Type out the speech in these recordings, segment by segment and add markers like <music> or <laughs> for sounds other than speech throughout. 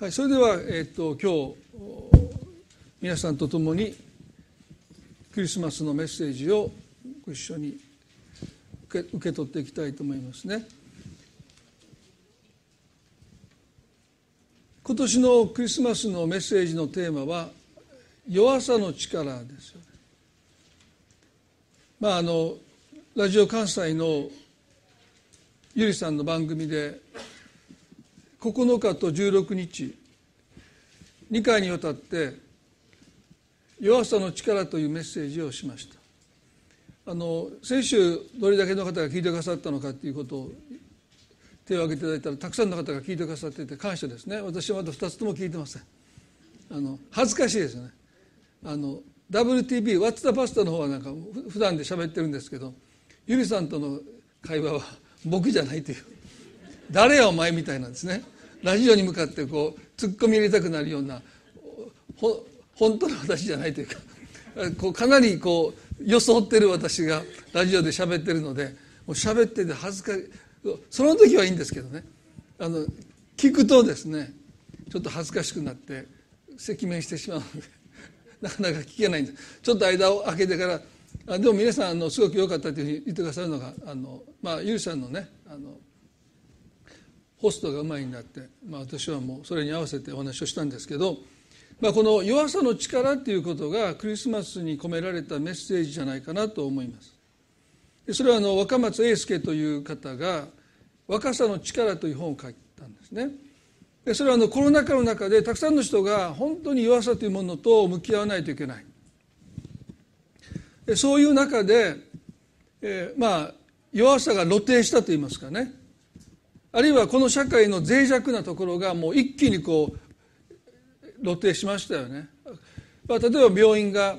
はい、それでは、えっと、今日皆さんと共にクリスマスのメッセージをご一緒に受け受け取っていきたいと思いますね。今年のクリスマスのメッセージのテーマは弱さの力ですよね。まああのラジオ関西のゆりさんの番組で9日と16日。2回にわたって「弱さの力」というメッセージをしました。あの先週どれだけの方が聞いてくださったのかということを手を挙げていただいたらたくさんの方が聞いてくださっていて感謝ですね。私はまだ2つとも聞いてません。あの恥ずかしいですよね。あの WTB「What's the Past」の方はなんか普段で喋ってるんですけどゆりさんとの会話は僕じゃないという。誰やお前みたいなんですね。ラジオに向かってこう突っ込み入れたくなるような本当の私じゃないというか <laughs> こうかなりこう装ってる私がラジオで喋ってるのでもう喋ってて恥ずかしい。その時はいいんですけどね。あの聞くとですねちょっと恥ずかしくなって赤面してしまうので <laughs> なかなか聞けないんです。ちょっと間を空けてからあでも皆さんあのすごく良かったというふうに言ってくださるのがあの、まあ、ゆうさんのねあのホストがうまいになって、まあ、私はもうそれに合わせてお話をしたんですけど、まあ、この弱さの力っていうことがクリスマスに込められたメッセージじゃないかなと思います。それはあの若松英介という方が「若さの力」という本を書いたんですね。でそれはあのコロナ禍の中でたくさんの人が本当に弱さというものと向き合わないといけない。でそういう中で、えー、まあ弱さが露呈したといいますかね。あるいはこの社会の脆弱なところがもう一気にこう露呈しましたよね。まあ、例えば病院が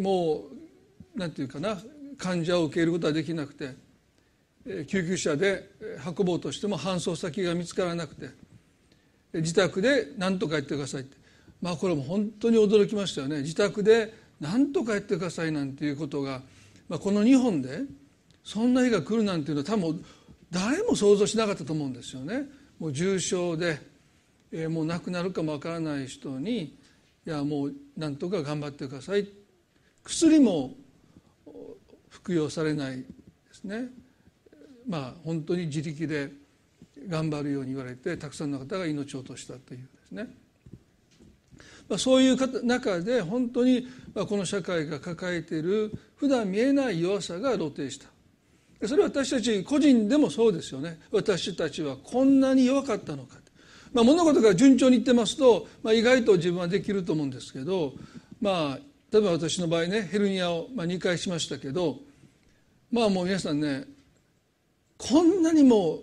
もうなんていうかな患者を受け入れることはできなくて救急車で運ぼうとしても搬送先が見つからなくて自宅で何とかやってくださいってまあこれも本当に驚きましたよね自宅で何とかやってくださいなんていうことが、まあ、この日本でそんな日が来るなんていうのは多分誰も想像しなかったと思うんですよね。もう重症で、えー、もう亡くなるかもわからない人にいやもうなんとか頑張ってください。薬も服用されないですね。まあ本当に自力で頑張るように言われてたくさんの方が命を落としたというですね、まあ、そういう中で本当にこの社会が抱えている普段見えない弱さが露呈した。それは私たち個人でもそうですよね。私たちはこんなに弱かったのか、まあ、物事が順調にいってますと、まあ、意外と自分はできると思うんですけどまあ例えば私の場合ねヘルニアを2回しましたけどまあもう皆さんねこんなにも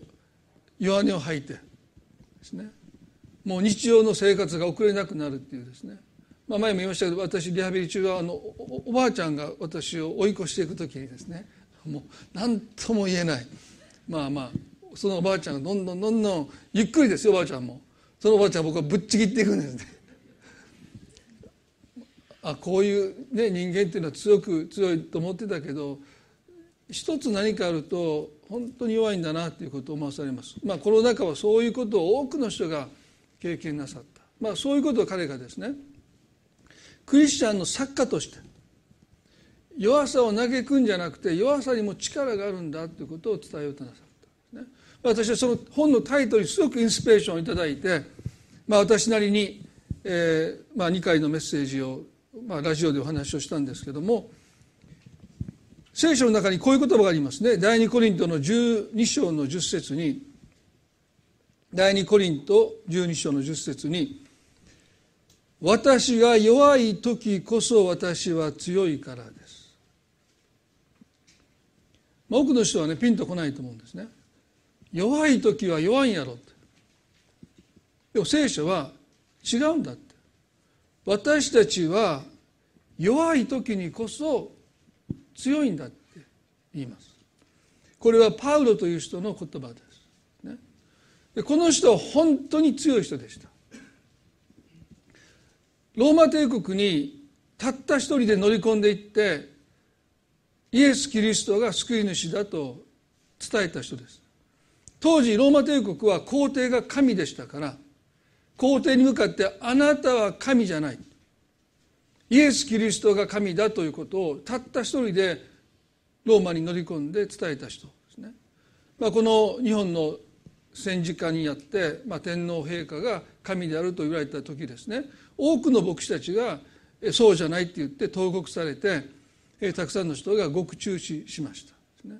弱音を吐いてですね。もう日常の生活が送れなくなるっていうですね、まあ、前も言いましたけど私リハビリ中はあのおばあちゃんが私を追い越していく時にですねもう何とも言えない。まあまあそのおばあちゃんがどんどんどんどんゆっくりですよおばあちゃんも。そのおばあちゃん僕はぶっちぎっていくんですね。<laughs> あこういう、ね、人間っていうのは強く強いと思ってたけど一つ何かあると本当に弱いんだなということを思わされます。まあコロナ禍はそういうことを多くの人が経験なさった。まあそういうことを彼がですねクリスチャンの作家として弱さを嘆くんじゃなくて弱さにも力があるんだということを伝えようとなさったんですね。私はその本のタイトルにすごくインスピレーションをいただいて、まあ、私なりに、えーまあ、2回のメッセージを、まあ、ラジオでお話をしたんですけども聖書の中にこういう言葉がありますね第二コリントの12章の10節に第二コリント12章の10節に「私が弱い時こそ私は強いからです」多くの人はねピンとこないと思うんですね。弱い時は弱いんやろって。でも聖書は違うんだって。私たちは弱い時にこそ強いんだって言います。これはパウロという人の言葉です、ね、でこの人は本当に強い人でした。ローマ帝国にたった一人で乗り込んでいってイエス・キリストが救い主だと伝えた人です。当時ローマ帝国は皇帝が神でしたから皇帝に向かってあなたは神じゃない。イエス・キリストが神だということをたった一人でローマに乗り込んで伝えた人ですね、まあ、この日本の戦時下にあって、まあ、天皇陛下が神であると言われた時ですね。多くの牧師たちがそうじゃないって言って投獄されてたくさんの人が獄中死しました、ね。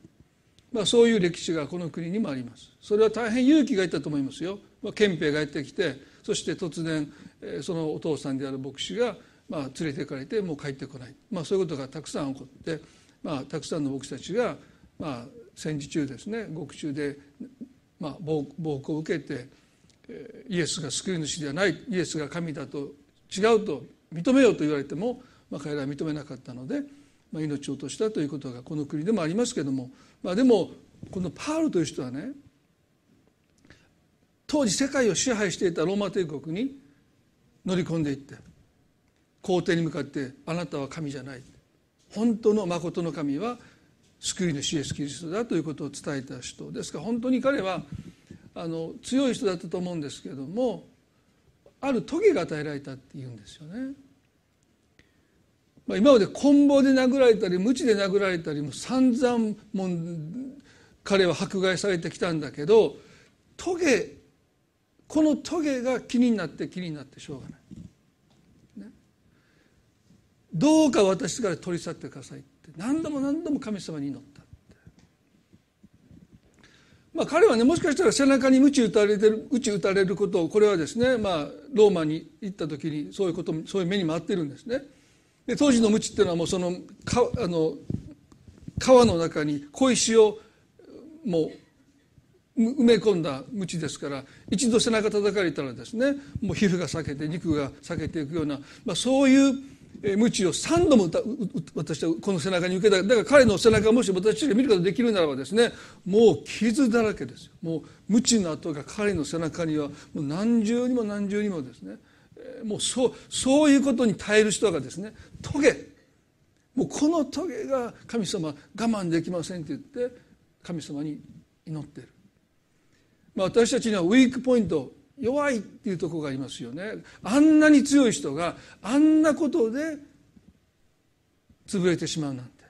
まあ、そういう歴史がこの国にもあります。それは大変勇気がいったと思いますよ、まあ、憲兵がやってきてそして突然そのお父さんである牧師がまあ連れて行かれてもう帰ってこない、まあ、そういうことがたくさん起こって、まあ、たくさんの牧師たちが、まあ、戦時中ですね獄中で、まあ、暴行を受けてイエスが救い主ではないイエスが神だと違うと認めようと言われても、まあ、彼らは認めなかったので、ま、命を落としたということがこの国でもありますけども、まあ、でもこのパウルという人はね当時世界を支配していたローマ帝国に乗り込んでいって皇帝に向かって「あなたは神じゃない」本当の誠の神は救い主イエス・キリストだということを伝えた人ですから本当に彼はあの強い人だったと思うんですけどもある棘が与えられたっていうんですよね。まあ、今まで棍棒で殴られたり鞭で殴られたりも散々も彼は迫害されてきたんだけど棘この棘が気になって気になってしょうがない。ね、どうか私から取り去ってくださいって何度も何度も神様に祈ったまあ、彼はねもしかしたら背中に鞭打たれてる鞭打たれることをこれはですね、まあ、ローマに行った時にそういうことそういう目にもあってるんですね。で当時の鞭っていうのはもうそのかあの川の中に小石をもう埋め込んだ鞭ですから一度背中叩かれたらですねもう皮膚が裂けて肉が裂けていくような、まあ、そういう鞭を3度も私はこの背中に受けた。だから彼の背中もし私が見ることができるならばですねもう傷だらけですよ。もう鞭の跡が彼の背中にはもう何重にも何重にもですねもうそうそういうことに耐える人がですねトゲ。もうこのトゲが神様我慢できませんって言って神様に祈ってる、まあ、私たちにはウィークポイント弱いっていうとこがありますよね。あんなに強い人があんなことで潰れてしまうなんて。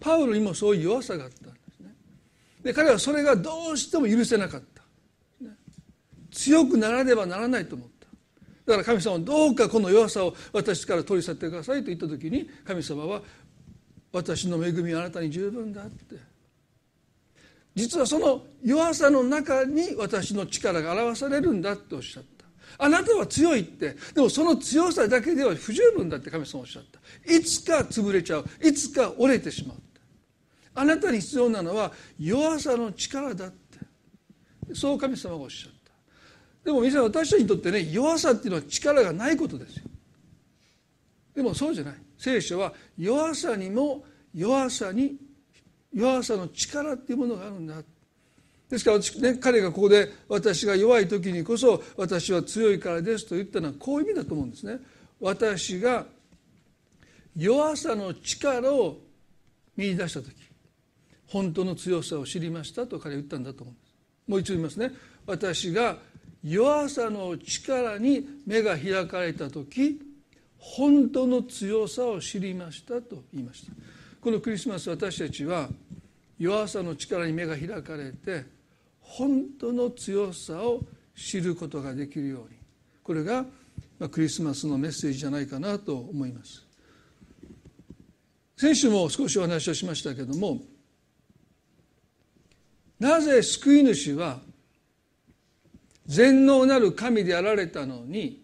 パウロにもそういう弱さがあったんですね。で彼はそれがどうしても許せなかった、強くならねばならないと思った。だから神様はどうかこの弱さを私から取り去ってくださいと言った時に神様は私の恵みはあなたに十分だって。実はその弱さの中に私の力が表されるんだっておっしゃった。あなたは強いって。でもその強さだけでは不十分だって神様おっしゃった。いつか潰れちゃう。いつか折れてしまうあなたに必要なのは弱さの力だって。そう神様がおっしゃった。でも皆さん私たちにとってね弱さっていうのは力がないことですよ。でもそうじゃない。聖書は弱さにも弱さに弱さの力っていうものがあるんだ。ですから、ね、彼がここで私が弱い時にこそ私は強いからですと言ったのはこういう意味だと思うんですね。私が弱さの力を見出した時本当の強さを知りましたと彼は言ったんだと思うんです。もう一度言いますね。私が弱さの力に目が開かれた時本当の強さを知りましたと言いました。このクリスマス私たちは弱さの力に目が開かれて本当の強さを知ることができるように。これがクリスマスのメッセージじゃないかなと思います。先週も少しお話をしましたけどもなぜ救い主は全能なる神であられたのに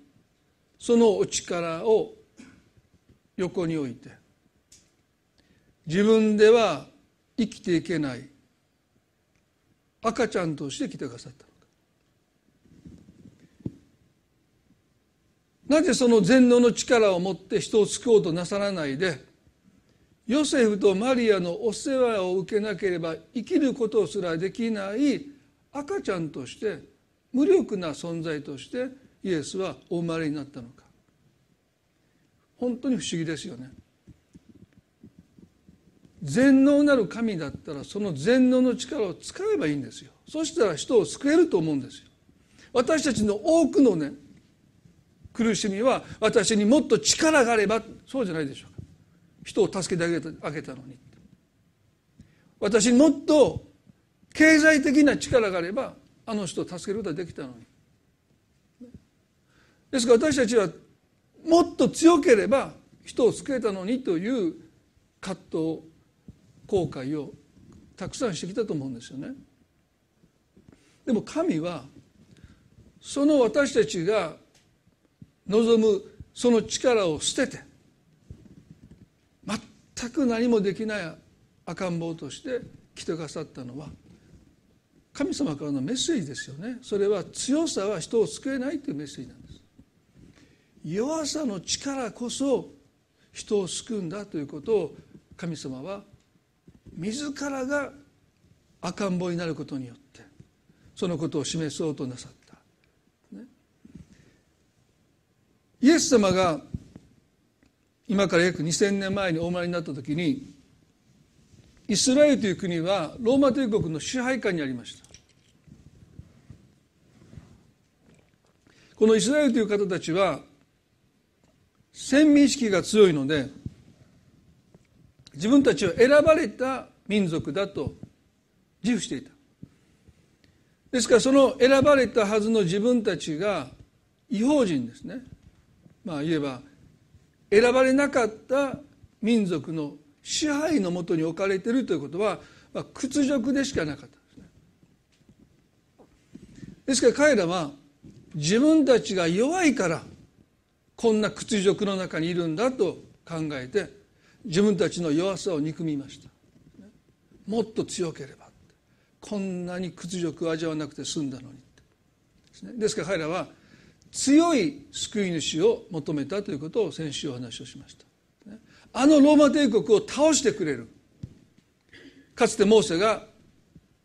そのお力を横に置いて自分では生きていけない赤ちゃんとして来てくださったのか。なぜその全能の力を持って人を救おうとなさらないでヨセフとマリアのお世話を受けなければ生きることすらできない赤ちゃんとして無力な存在としてイエスはお生まれになったのか。本当に不思議ですよね。全能なる神だったらその全能の力を使えばいいんですよ。そしたら人を救えると思うんですよ。私たちの多くのね苦しみは私にもっと力があればそうじゃないでしょうか。人を助けてあげたあげたのに。私にもっと経済的な力があればあの人を助けることができたのに。ですから私たちはもっと強ければ人を救えたのにという葛藤後悔をたくさんしてきたと思うんですよね。でも神はその私たちが望むその力を捨てて全く何もできない赤ん坊として来てくださったのは神様からのメッセージですよね。それは強さは人を救えないというメッセージなんです。弱さの力こそ人を救うんだということを神様は自らが赤ん坊になることによってそのことを示そうとなさった、ね、イエス様が今から約2000年前にお生まれになった時にイスラエルという国はローマ帝国の支配下にありました。このイスラエルという方たちは先民意識が強いので自分たちは選ばれた民族だと自負していた。ですからその選ばれたはずの自分たちが違法人ですね。まあ言えば選ばれなかった民族の支配のもとに置かれているということは、まあ、屈辱でしかなかったですね。ですから彼らは自分たちが弱いからこんな屈辱の中にいるんだと考えて自分たちの弱さを憎みました。もっと強ければこんなに屈辱を味わわなくて済んだのにですから彼らは強い救い主を求めたということを先週お話をしました。あのローマ帝国を倒してくれる。かつてモーセが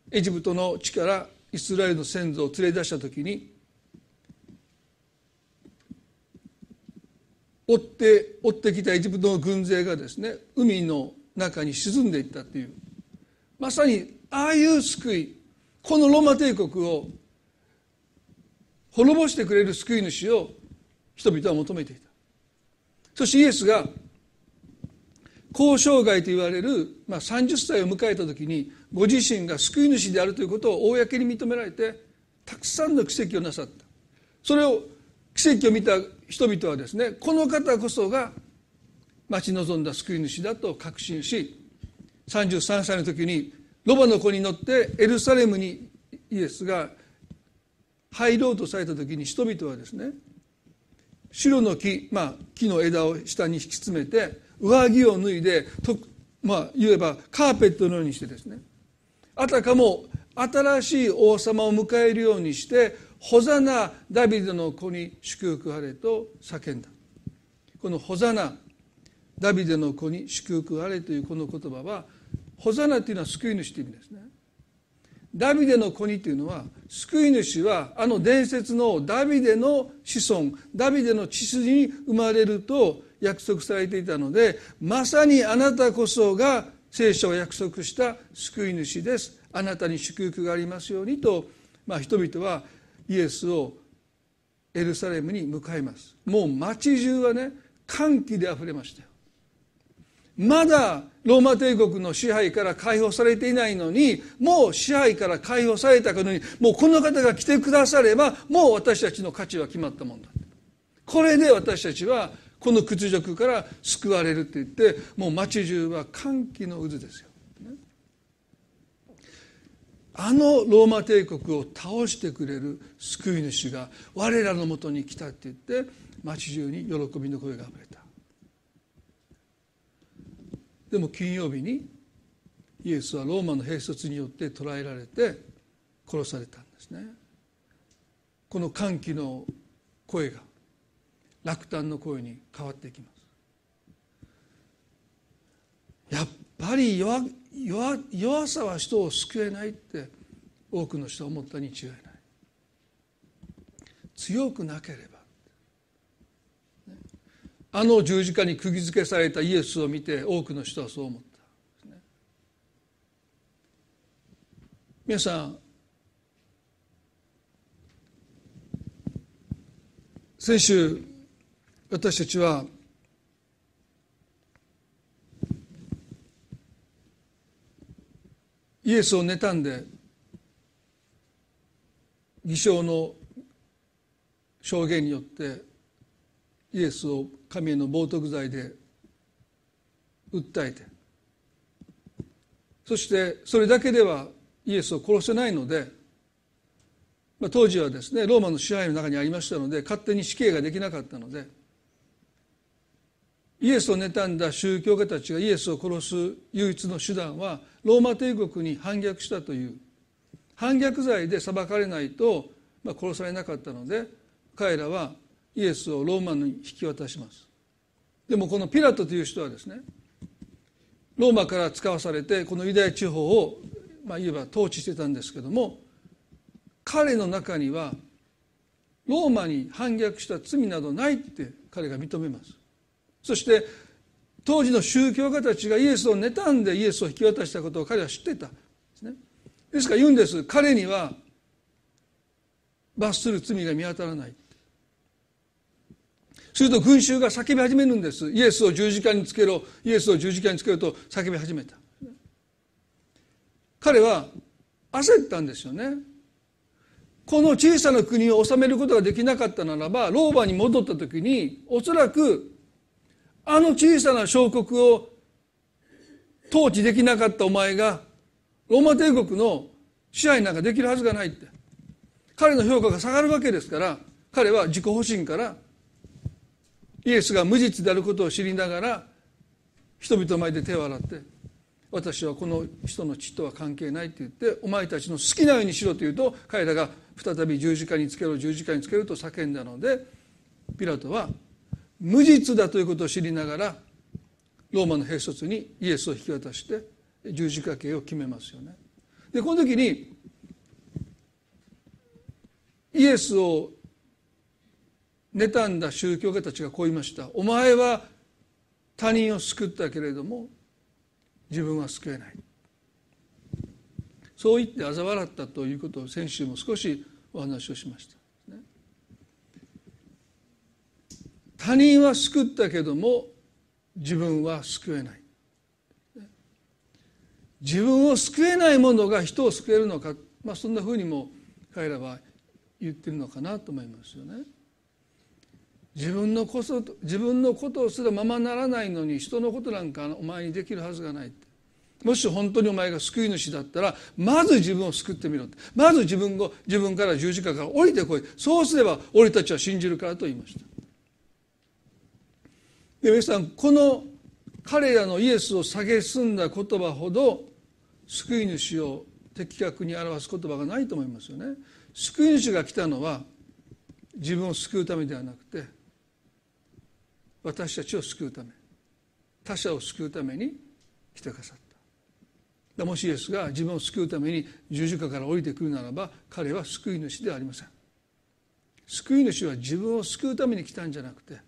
エジプトの地からイスラエルの先祖を連れ出した時に追って追ってきたエジプトの軍勢がですね海の中に沈んでいったという。まさにああいう救いこのローマ帝国を滅ぼしてくれる救い主を人々は求めていた。そしてイエスが交渉外と言われる、まあ、30歳を迎えた時にご自身が救い主であるということを公に認められてたくさんの奇跡をなさった。それを奇跡を見た人々はですねこの方こそが待ち望んだ救い主だと確信し33歳の時にロバの子に乗ってエルサレムにイエスが入ろうとされた時に人々はですね白の木、まあ、木の枝を下に引き詰めて上着を脱いでと、まあ、言えばカーペットのようにしてですねあたかも新しい王様を迎えるようにして「ホザナダビデの子に祝福あれ」と叫んだこの「ホザナダビデの子に祝福あれ」というこの言葉は「ホザナ」というのは救い主という意味ですね。ダビデの子にというのは救い主はあの伝説のダビデの子孫ダビデの血筋に生まれると約束されていたのでまさにあなたこそが聖書を約束した救い主ですあなたに祝福がありますようにと、まあ、人々はイエスをエルサレムに迎えます。もう街中はね歓喜であふれましたよ。まだローマ帝国の支配から解放されていないのにもう支配から解放されたかのにもうこの方が来てくださればもう私たちの価値は決まったもんだこれで私たちはこの屈辱から救われるって言ってもう町中は歓喜の渦ですよ。あのローマ帝国を倒してくれる救い主が我らのもとに来たって言って町中に喜びの声があふれた。でも金曜日にイエスはローマの兵卒によって捕らえられて殺されたんですね。この歓喜の声が落胆の声に変わっていきます。やっぱり弱弱さは人を救えないって多くの人は思ったに違いない。強くなければ。あの十字架に釘付けされたイエスを見て多くの人はそう思った、皆さん先週私たちはイエスを妬んで偽証の証言によってイエスを神への冒涜罪で訴えてそしてそれだけではイエスを殺せないので、まあ、当時はですねローマの支配の中にありましたので勝手に死刑ができなかったのでイエスを妬んだ宗教家たちがイエスを殺す唯一の手段はローマ帝国に反逆したという。反逆罪で裁かれないと、まあ、殺されなかったので彼らはイエスをローマに引き渡します。でもこのピラトという人はですねローマから使わされてこのユダヤ地方を、まあ、いわば統治してたんですけども彼の中にはローマに反逆した罪などないって彼が認めます。そして当時の宗教家たちがイエスを妬んでイエスを引き渡したことを彼は知ってた。ですね。ですから言うんです。彼には罰する罪が見当たらない。すると群衆が叫び始めるんです。イエスを十字架につけろ。イエスを十字架につけろと叫び始めた。彼は焦ったんですよね。この小さな国を治めることができなかったならばローマに戻った時におそらくあの小さな小国を統治できなかったお前がローマ帝国の支配なんかできるはずがないって。彼の評価が下がるわけですから彼は自己保身からイエスが無実であることを知りながら人々前で手を洗って私はこの人の血とは関係ないって言ってお前たちの好きなようにしろと言うと彼らが再び十字架につけろ十字架につけると叫んだのでピラトは無実だということを知りながらローマの兵卒にイエスを引き渡して十字架刑を決めますよね。でこの時にイエスを妬んだ宗教家たちがこう言いました「お前は他人を救ったけれども自分は救えない」そう言って嘲笑ったということを先週も少しお話をしました。他人は救ったけども自分は救えない。自分を救えないものが人を救えるのか、まあ、そんなふうにも彼らは言ってるのかなと思いますよね。自分のこそ自分のことをすらままならないのに人のことなんかお前にできるはずがないって。もし本当にお前が救い主だったらまず自分を救ってみろまず自分を自分から十字架から降りてこい。そうすれば俺たちは信じるからと言いました。で皆さんこの彼らのイエスを蔑んだ言葉ほど救い主を的確に表す言葉がないと思いますよね。救い主が来たのは自分を救うためではなくて私たちを救うため他者を救うために来てくださった。もしイエスが自分を救うために十字架から降りてくるならば彼は救い主ではありません。救い主は自分を救うために来たんじゃなくて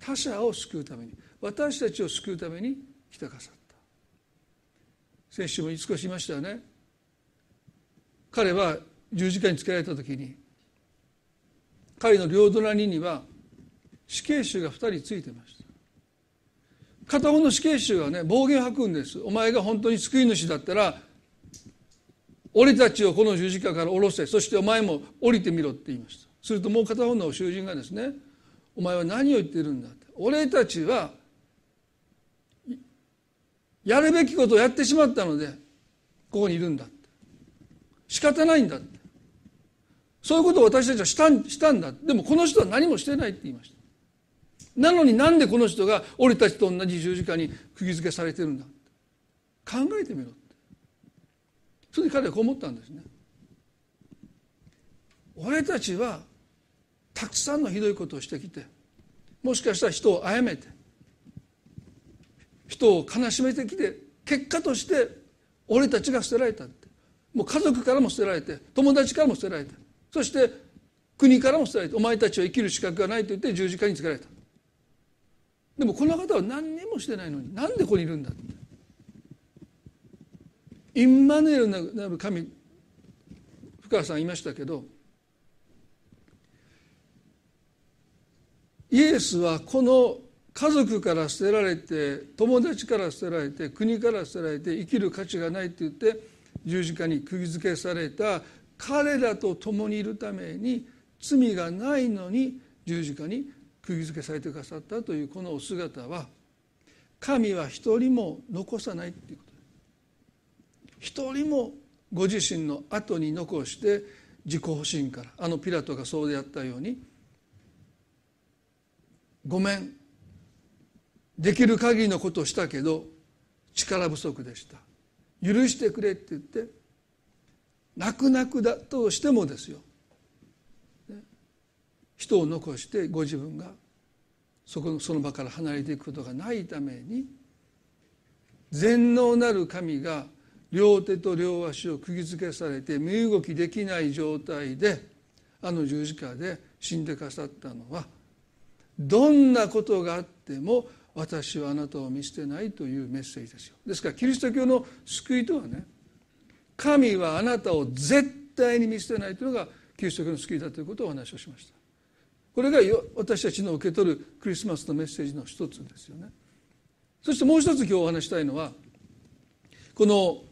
他者を救うために私たちを救うために来てくださった。先週も少し言いましたよね。彼は十字架につけられた時に彼の両隣には死刑囚が2人ついてました。片方の死刑囚はね暴言を吐くんです。お前が本当に救い主だったら俺たちをこの十字架から下ろせ。そしてお前も降りてみろって言いました。するともう片方の囚人がですねお前は何を言ってるんだって。俺たちはやるべきことをやってしまったのでここにいるんだって。仕方ないんだって。そういうことを私たちはしたしたんだでもこの人は何もしてないって言いました。なのになんでこの人が俺たちと同じ十字架に釘付けされてるんだ考えてみろって。それで彼はこう思ったんですね。俺たちはたくさんのひどいことをしてきてもしかしたら人を殺めて人を悲しめてきて結果として俺たちが捨てられたってもう家族からも捨てられて友達からも捨てられてそして国からも捨てられてお前たちは生きる資格がないと言って十字架につけられた。でもこの方は何にもしてないのになんでここにいるんだって。インマヌエルなる神深川さん言いましたけどイエスはこの家族から捨てられて友達から捨てられて国から捨てられて生きる価値がないって言って十字架に釘付けされた彼らと共にいるために罪がないのに十字架に釘付けされてくださったというこのお姿は神は一人も残さないっていうこと。一人もご自身の後に残して自己保身からあのピラトがそうであったようにごめん。できる限りのことをしたけど力不足でした。許してくれって言って泣く泣くだとしてもですよ。人を残してご自分がそこのその場から離れていくことがないために全能なる神が両手と両足を釘付けされて身動きできない状態であの十字架で死んでかさったのはどんなことがあっても私はあなたを見捨てないというメッセージですよ。ですからキリスト教の救いとはね神はあなたを絶対に見捨てないというのがキリスト教の救いだということをお話をしました。これが私たちの受け取るクリスマスのメッセージの一つですよね。そしてもう一つ今日お話したいのはこの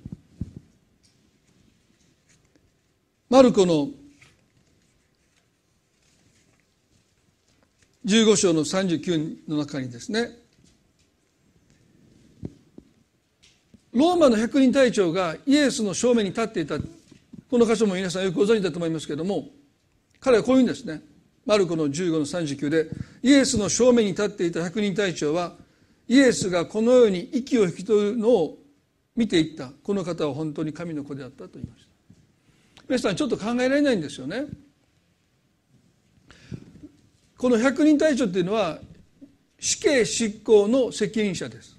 マルコの15章の39の中にですねローマの百人隊長がイエスの正面に立っていた。この箇所も皆さんよくご存知だと思いますけれども彼はこういうんですね。マルコの15の39でイエスの正面に立っていた百人隊長はイエスがこのように息を引き取るのを見ていった。この方は本当に神の子であったと言いました。皆さんちょっと考えられないんですよね。この百人隊長っていうのは死刑執行の責任者です。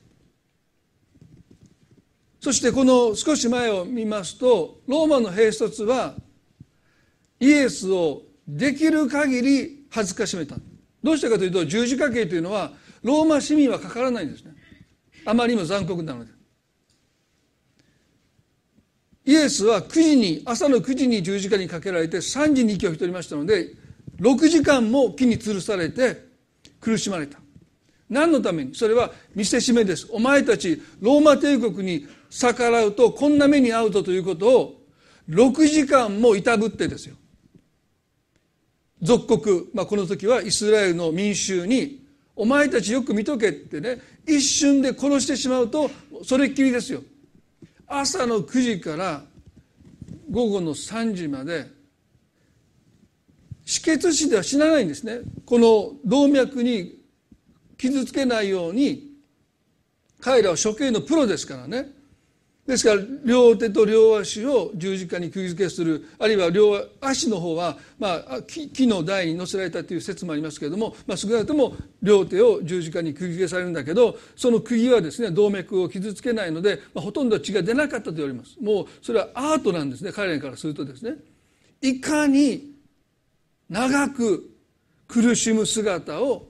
そしてこの少し前を見ますとローマの兵卒はイエスをできる限り恥ずかしめた。どうしてかというと十字架刑というのはローマ市民はかからないんですね。あまりにも残酷なので。イエスは9時に朝の9時に十字架にかけられて3時に息を引き取りましたので6時間も木に吊るされて苦しまれた。何のために？それは見せしめです。お前たちローマ帝国に逆らうとこんな目に遭うとということを6時間もいたぶってですよ。属国、まあ、この時はイスラエルの民衆にお前たちよく見とけってね一瞬で殺してしまうとそれっきりですよ。朝の9時から午後の3時まで止血死では死なないんですね。この動脈に傷つけないように彼らは処刑のプロですからね。ですから両手と両足を十字架に釘付けするあるいは両足の方は、まあ、木の台に乗せられたという説もありますけれども、まあ、少なくとも両手を十字架に釘付けされるんだけどその釘はですね動脈を傷つけないので、まあ、ほとんど血が出なかったと言われます。もうそれはアートなんですね。彼らからするとですね。いかに長く苦しむ姿を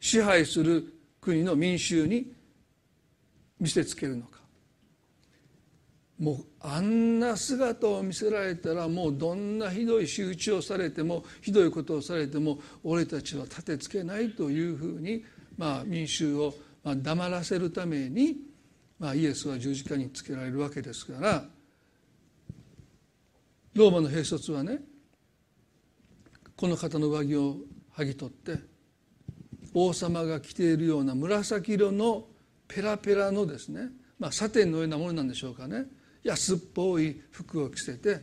支配する国の民衆に見せつけるのか。もうあんな姿を見せられたらもうどんなひどい仕打ちをされてもひどいことをされても俺たちは立てつけないというふうに、まあ、民衆を黙らせるために、まあ、イエスは十字架につけられるわけですから。ローマの兵卒はねこの方の上着を剥ぎ取って王様が着ているような紫色のペラペラのですね、まあ、サテンのようなものなんでしょうかね。安っぽい服を着せて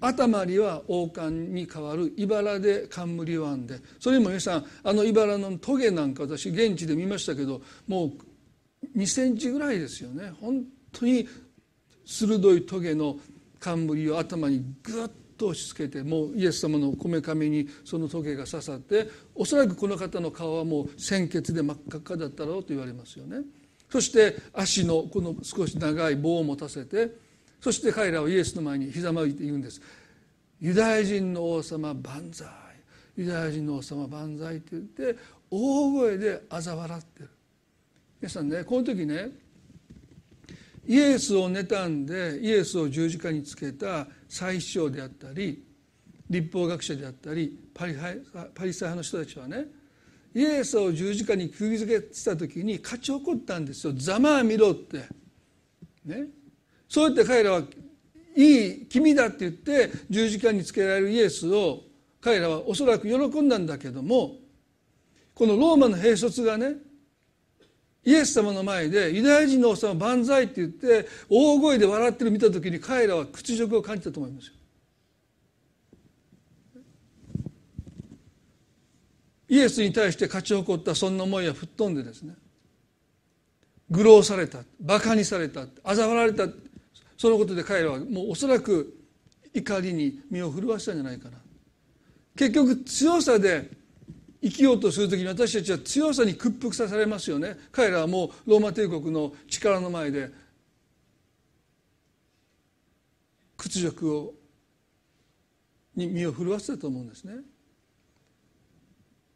頭には王冠に代わる茨で冠を編んでそれも皆さんあの茨のトゲなんか私現地で見ましたけどもう2センチぐらいですよね。本当に鋭いトゲの冠を頭にグッと押し付けてもうイエス様のこめかみにそのトゲが刺さっておそらくこの方の顔はもう鮮血で真っ赤っかだったろうと言われますよね。そして足のこの少し長い棒を持たせてそして彼らはイエスの前にひざまいて言うんですユダヤ人の王様万歳ユダヤ人の王様万歳って言って大声で嘲笑ってる皆さんねこの時ねイエスを妬んでイエスを十字架につけた祭司長であったり立法学者であったりパリサイ派の人たちはねイエスを十字架に釘付けした時に勝ち誇ったんですよ。ざまあ見ろって。ね。そうやって彼らはいい君だって言って十字架につけられるイエスを彼らはおそらく喜んだんだけどもこのローマの兵卒がねイエス様の前でユダヤ人の王様万歳って言って大声で笑ってる見た時に彼らは屈辱を感じたと思いますよ。イエスに対して勝ち誇ったそんな思いは吹っ飛んでですね愚弄された馬鹿にされた嘲笑われたそのことで彼らはもうおそらく怒りに身を震わしたんじゃないかな結局強さで生きようとする時に私たちは強さに屈服させられますよね。彼らはもうローマ帝国の力の前で屈辱をに身を震わせたと思うんですね。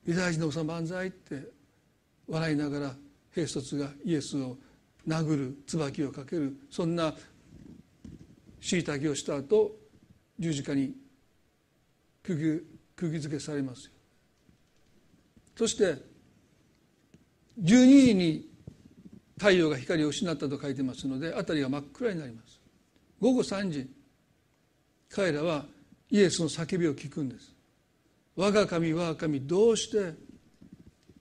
ユダヤ人の王様万歳って笑いながら兵卒がイエスを殴る椿をかけるそんな虐げをした後十字架に釘付けされますよ。そして12時に太陽が光を失ったと書いてますので辺りが真っ暗になります。午後3時彼らはイエスの叫びを聞くんです。我が神我が神どうして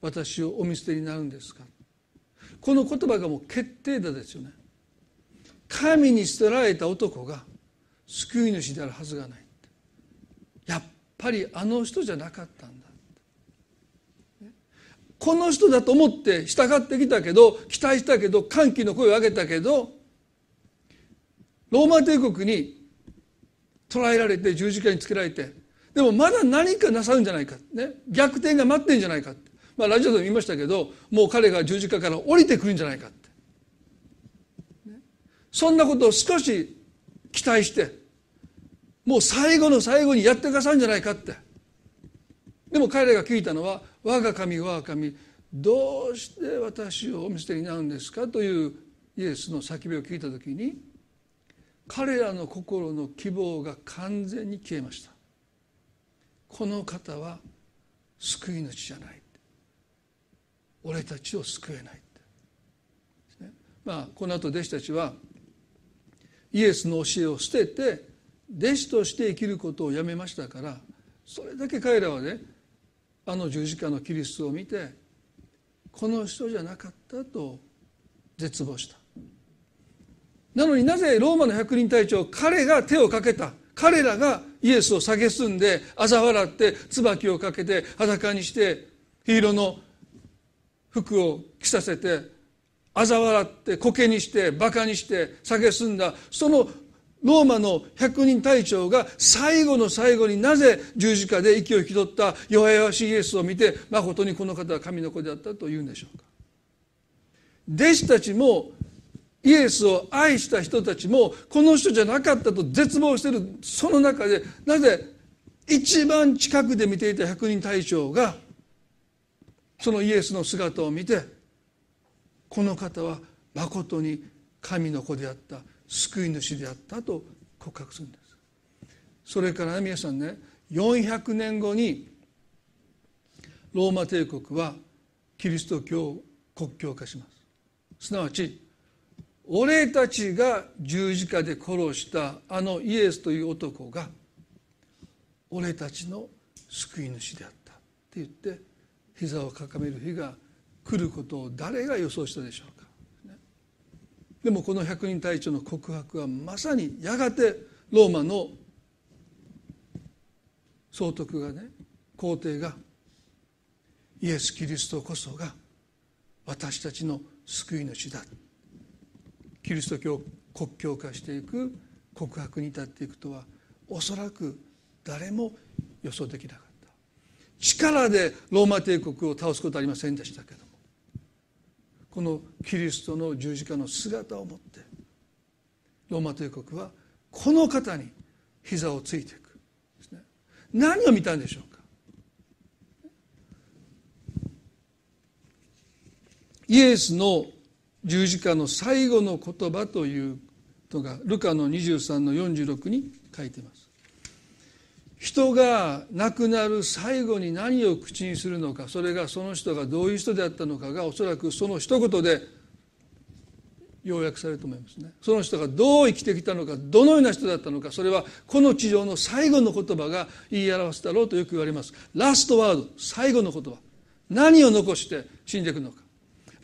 私をお見捨てになるんですか？この言葉がもう決定打ですよね。神に捨てられた男が救い主であるはずがないやっぱりあの人じゃなかったんだ。この人だと思って従ってきたけど期待したけど歓喜の声を上げたけどローマ帝国に捕らえられて十字架につけられてでもまだ何かなさるんじゃないか、ね、逆転が待ってんじゃないかまあ、ラジオでも言いましたけどもう彼が十字架から降りてくるんじゃないかって、ね、そんなことを少し期待してもう最後の最後にやってくださるんじゃないかって。でも彼らが聞いたのは「我が神我が神どうして私をお見捨てになるんですか?」というイエスの叫びを聞いた時に彼らの心の希望が完全に消えました。この方は救い主じゃない。俺たちを救えない、ね、まあこの後弟子たちはイエスの教えを捨てて弟子として生きることをやめましたからそれだけ彼らはねあの十字架のキリストを見てこの人じゃなかったと絶望した。なのになぜローマの百人隊長彼が手をかけた彼らがイエスを蔑んで嘲笑って椿をかけて裸にして黄色の服を着させて嘲笑って苔にして馬鹿にして蔑んだ。そのローマの百人隊長が最後の最後になぜ十字架で息を引き取った弱々しいイエスを見て誠にこの方は神の子であったと言うんでしょうか。弟子たちもイエスを愛した人たちもこの人じゃなかったと絶望している。その中でなぜ一番近くで見ていた百人隊長がそのイエスの姿を見てこの方は誠に神の子であった。救い主であったと告白するんです。それから皆さんね400年後にローマ帝国はキリスト教を国教化します。すなわち俺たちが十字架で殺したあのイエスという男が俺たちの救い主であった。って言って膝をかかめる日が来ることを誰が予想したでしょう？でもこの百人隊長の告白はまさにやがてローマの総督がね皇帝がイエス・キリストこそが私たちの救い主だ。キリスト教国教化していく告白に至っていくとはおそらく誰も予想できなかった力でローマ帝国を倒すことはありませんでしたけど。このキリストの十字架の姿を持ってローマ帝国はこの方に膝をついていく、何を見たんでしょうか？イエスの十字架の最後の言葉というのがルカの23の46に書いています。人が亡くなる最後に何を口にするのかそれがその人がどういう人であったのかがおそらくその一言で要約されると思いますね。その人がどう生きてきたのかどのような人だったのかそれはこの地上の最後の言葉が言い表すだろうとよく言われます。ラストワード最後の言葉。何を残して死んでいくのか。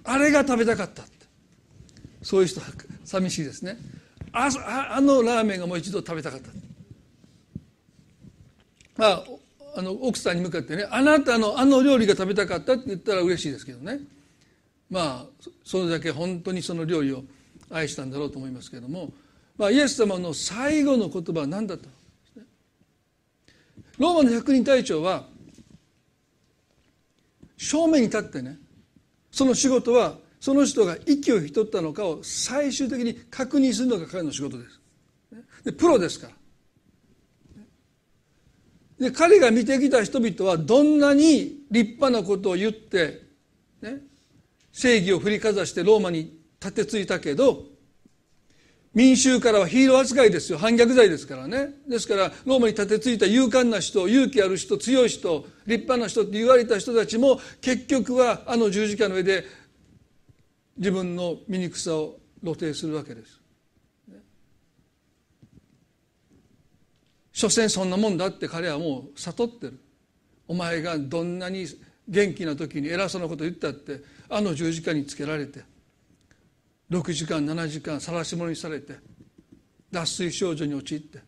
あれが食べたかったそういう人は寂しいですね。ああのラーメンがもう一度食べたかったまああの奥さんに向かってねあなたのあの料理が食べたかったって言ったら嬉しいですけどね。まあそれだけ本当にその料理を愛したんだろうと思いますけれども、まあ、イエス様の最後の言葉は何だったの？ローマの百人隊長は正面に立ってねその仕事はその人が息を引き取ったのかを最終的に確認するのが彼の仕事です。でプロですから。で彼が見てきた人々はどんなに立派なことを言って、ね、正義を振りかざしてローマに立てついたけど民衆からはヒーロー扱いですよ反逆罪ですからねですからローマに立てついた勇敢な人勇気ある人強い人立派な人って言われた人たちも結局はあの十字架の上で自分の醜さを露呈するわけです。所詮そんなもんだって彼はもう悟ってる。お前がどんなに元気な時に偉そうなこと言ったってあの十字架につけられて6時間7時間晒し者にされて脱水症状に陥って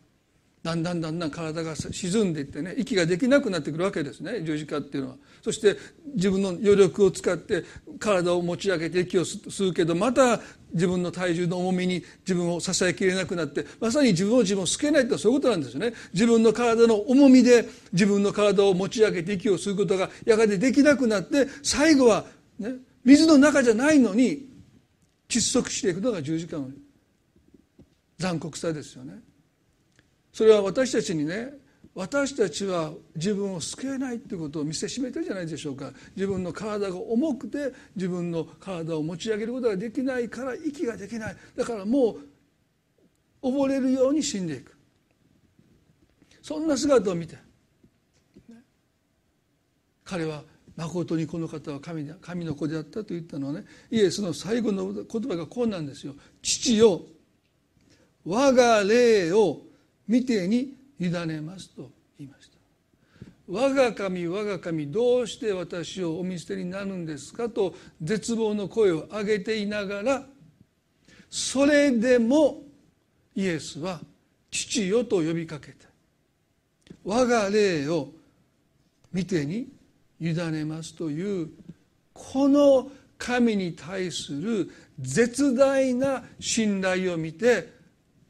だんだんだんだん体が沈んでいってね息ができなくなってくるわけですね十字架っていうのは。そして自分の余力を使って体を持ち上げて息を吸うけどまた自分の体重の重みに自分を支えきれなくなってまさに自分を自分を救えないってそういうことなんですよね。自分の体の重みで自分の体を持ち上げて息を吸うことがやがてできなくなって最後はね水の中じゃないのに窒息していくのが十字架の残酷さですよね。それは私たちにね私たちは自分を救えないということを見せしめてるじゃないでしょうか。自分の体が重くて自分の体を持ち上げることができないから息ができない。だからもう溺れるように死んでいく。そんな姿を見て。彼は誠にこの方は神神の子であったと言ったのはね。イエスの最後の言葉がこうなんですよ「父よ我が霊を見てに委ねます」と言いました「我が神我が神どうして私をお見捨てになるんですか?」と絶望の声を上げていながらそれでもイエスは「父よ」と呼びかけて我が霊を見てに委ねますというこの神に対する絶大な信頼を見て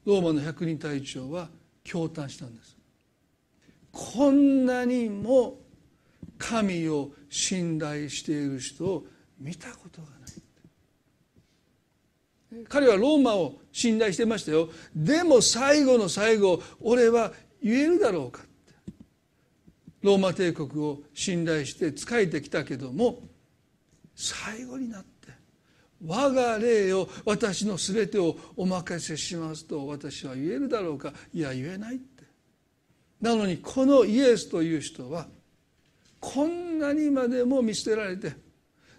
ローマの百人隊長は驚嘆したんです。こんなにも神を信頼している人を見たことがない。彼はローマを信頼してましたよ。でも最後の最後俺は言えるだろうかって。ローマ帝国を信頼して仕えてきたけども最後になって我が霊を私の全てをお任せしますと私は言えるだろうか？いや言えないって。なのにこのイエスという人はこんなにまでも見捨てられて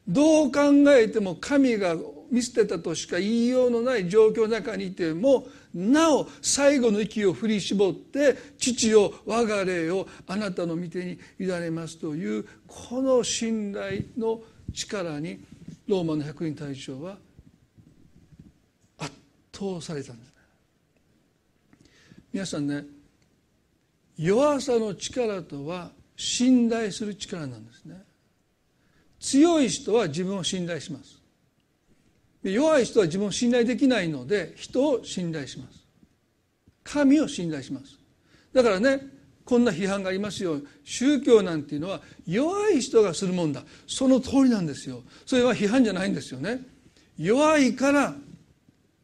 どう考えても神が見捨てたとしか言いようのない状況の中にいてもなお最後の息を振り絞って父よ我が霊をあなたの御手に委ねますというこの信頼の力にローマの百人隊長は圧倒されたんです。皆さんね弱さの力とは信頼する力なんですね。強い人は自分を信頼します。弱い人は自分を信頼できないので人を信頼します。神を信頼します。だからねこんな批判がありますよ。宗教なんていうのは弱い人がするもんだ。その通りなんですよ。それは批判じゃないんですよね。弱いから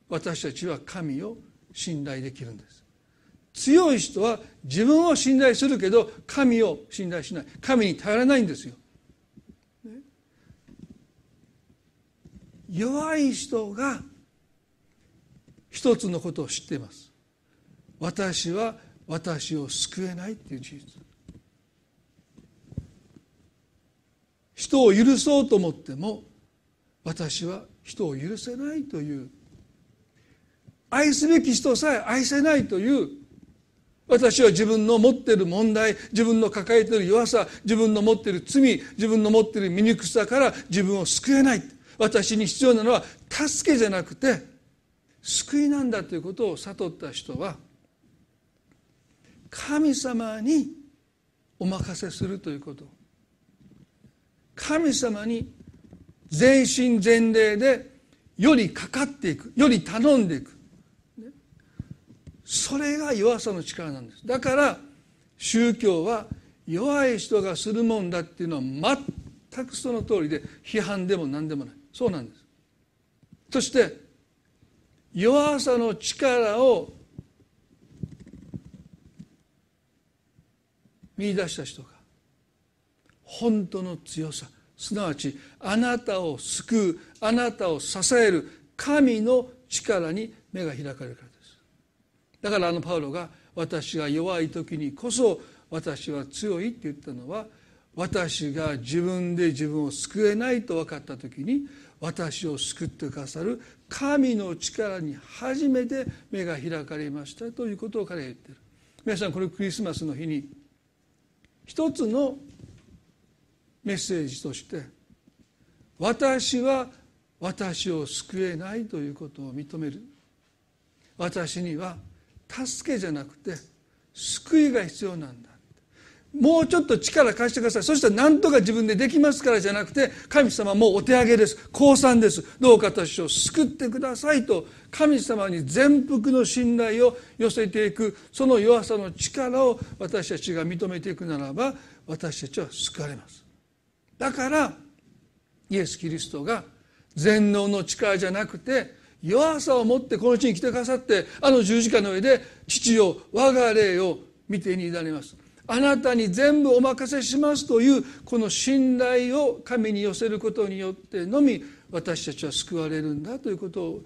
私たちは神を信頼できるんです。強い人は自分を信頼するけど神を信頼しない。神に頼らないんですよ。弱い人が一つのことを知っています。私は私を救えないっていう事実。人を許そうと思っても私は人を許せないという。愛すべき人さえ愛せないという。私は自分の持っている問題自分の抱えている弱さ自分の持っている罪自分の持っている醜さから自分を救えない。私に必要なのは助けじゃなくて救いなんだということを悟った人は神様にお任せするということ。神様に全身全霊でよりかかっていくより頼んでいく。それが弱さの力なんです。だから宗教は弱い人がするもんだっていうのは全くその通りで批判でも何でもない。そうなんです。そして弱さの力を見出した人が本当の強さ。すなわちあなたを救うあなたを支える神の力に目が開かれるからです。だからあのパウロが私が弱い時にこそ私は強いって言ったのは私が自分で自分を救えないと分かった時に私を救ってくださる神の力に初めて目が開かれましたということを彼は言ってる。皆さんこれクリスマスの日に一つのメッセージとして私は私を救えないということを認める。私には助けじゃなくて救いが必要なんだ。もうちょっと力貸してください。そしたら何とか自分でできますからじゃなくて神様もうお手上げです。降参です。どうか私を救ってくださいと神様に全幅の信頼を寄せていくその弱さの力を私たちが認めていくならば私たちは救われます。だからイエス・キリストが全能の力じゃなくて弱さを持ってこの地に来てくださってあの十字架の上で父よ我が霊を見てに委ねます。あなたに全部お任せしますというこの信頼を神に寄せることによってのみ私たちは救われるんだということを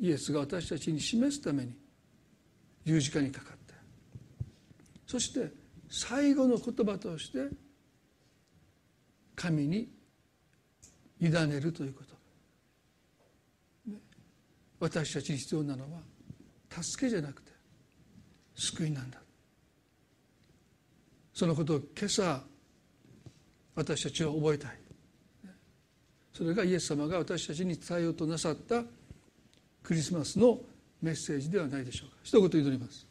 イエスが私たちに示すために十字架にかかった。そして最後の言葉として神に委ねるということ。私たちに必要なのは助けじゃなくて救いなんだそのことを今朝私たちは覚えたい。それがイエス様が私たちに伝えようとなさったクリスマスのメッセージではないでしょうか。一言祈ります。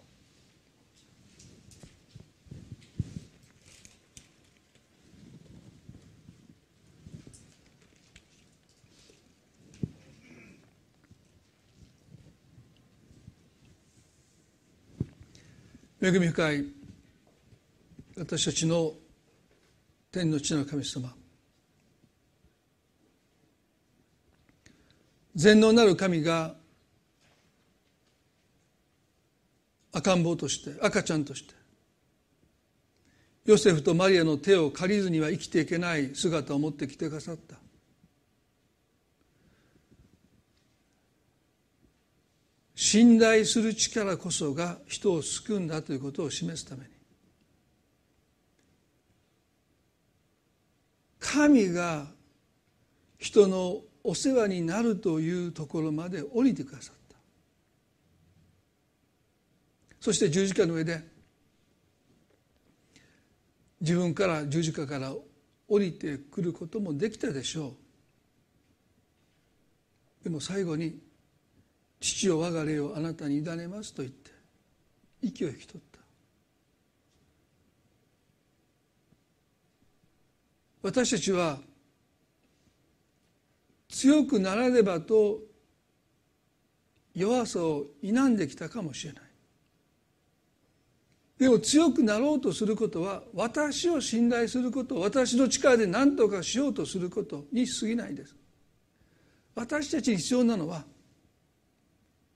恵み深い私たちの天の地の神様。全能なる神が赤ん坊として赤ちゃんとしてヨセフとマリアの手を借りずには生きていけない姿を持ってきてくださった。信頼する力こそが人を救うんだということを示すために。神が人のお世話になるというところまで降りてくださった。そして十字架の上で自分から十字架から降りてくることもできたでしょう。でも最後に父よ我が霊をあなたに委ねますと言って息を引き取った。私たちは強くならねばと弱さを否んできたかもしれない。でも強くなろうとすることは私を信頼すること私の力で何とかしようとすることに過ぎないです。私たちに必要なのは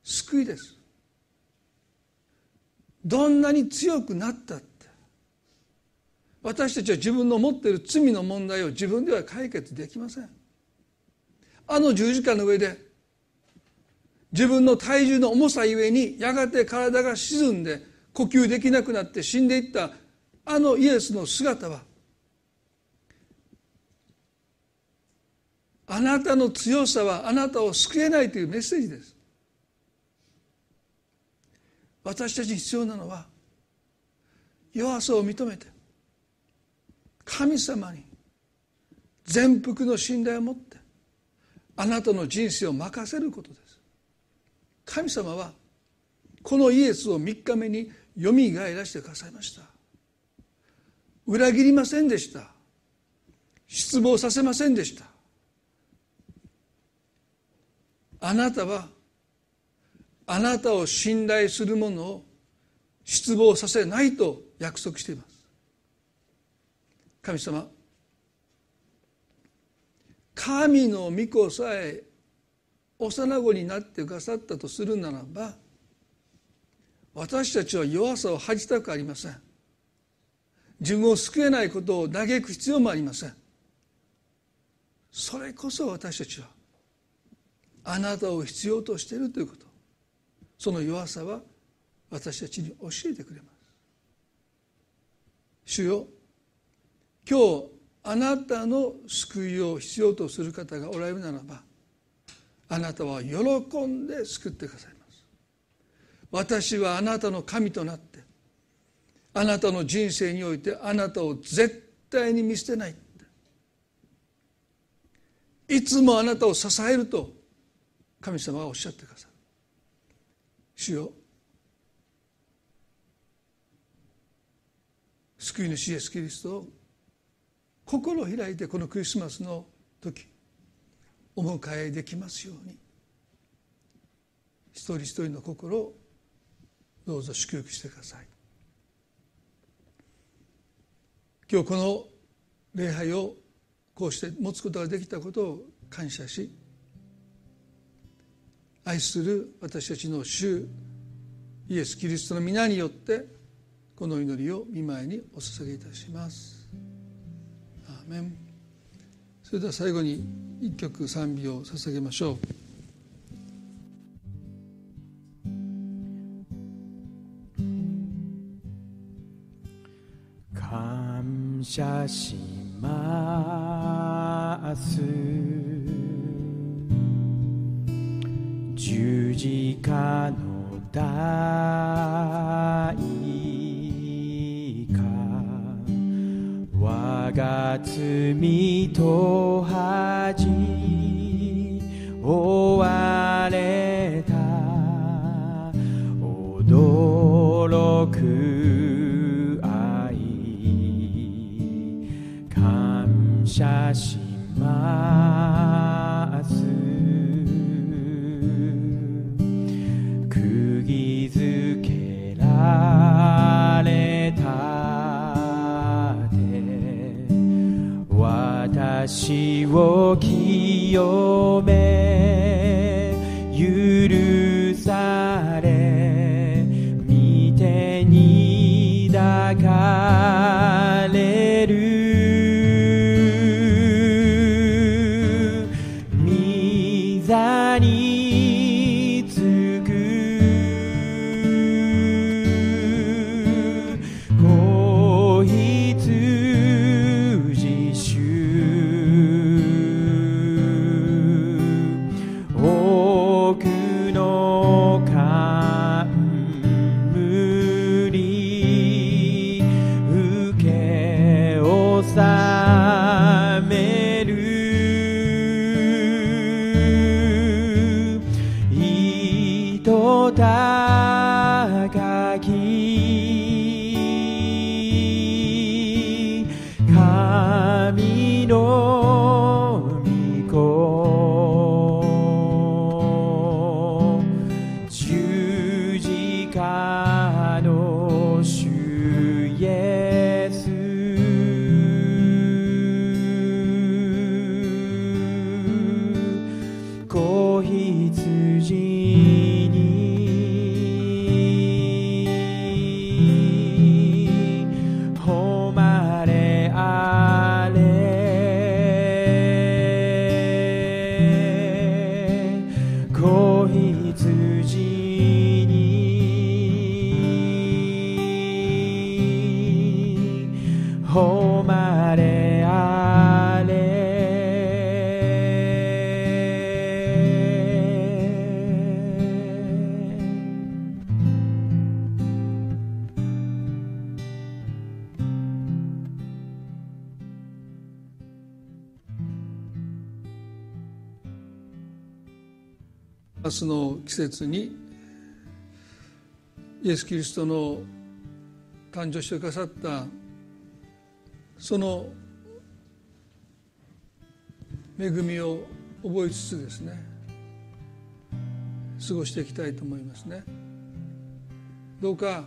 救いです。どんなに強くなった私たちは自分の持っている罪の問題を自分では解決できません。あの十字架の上で自分の体重の重さゆえにやがて体が沈んで呼吸できなくなって死んでいったあのイエスの姿はあなたの強さはあなたを救えないというメッセージです。私たちに必要なのは弱さを認めて神様に全幅の信頼を持ってあなたの人生を任せることです。神様はこのイエスを3日目によみがえらせてくださいました。裏切りませんでした。失望させませんでした。あなたはあなたを信頼する者を失望させないと約束しています。神様神の御子さえ幼子になってくださったとするならば私たちは弱さを恥じたくありません。自分を救えないことを嘆く必要もありません。それこそ私たちはあなたを必要としているということ。その弱さは私たちに教えてくれます。主よ今日あなたの救いを必要とする方がおられるならばあなたは喜んで救ってくださいます。私はあなたの神となってあなたの人生においてあなたを絶対に見捨てないいつもあなたを支えると神様がおっしゃってくださる。主よ救い主イエス・キリストを心を開いてこのクリスマスの時お迎えできますように一人一人の心をどうぞ祝福してください今日この礼拝をこうして持つことができたことを感謝し愛する私たちの主イエス・キリストの皆によってこの祈りを見舞いにお捧げいたします。メンそれでは最後に一曲賛美を捧げましょう。感謝します。十字架の代が罪と恥追われた。驚く愛。感謝し私を清め節にイエス・キリストの誕生してくださったその恵みを覚えつつですね過ごしていきたいと思いますね。どうか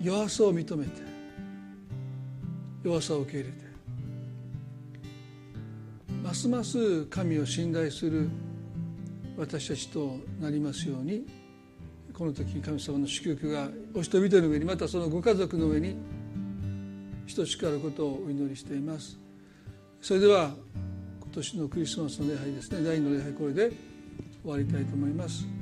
弱さを認めて弱さを受け入れてますます神を信頼する私たちとなりますようにこの時神様の祝福がお人々の上にまたそのご家族の上に等しくあることをお祈りしています。それでは今年のクリスマスの礼拝ですね第2の礼拝これで終わりたいと思います。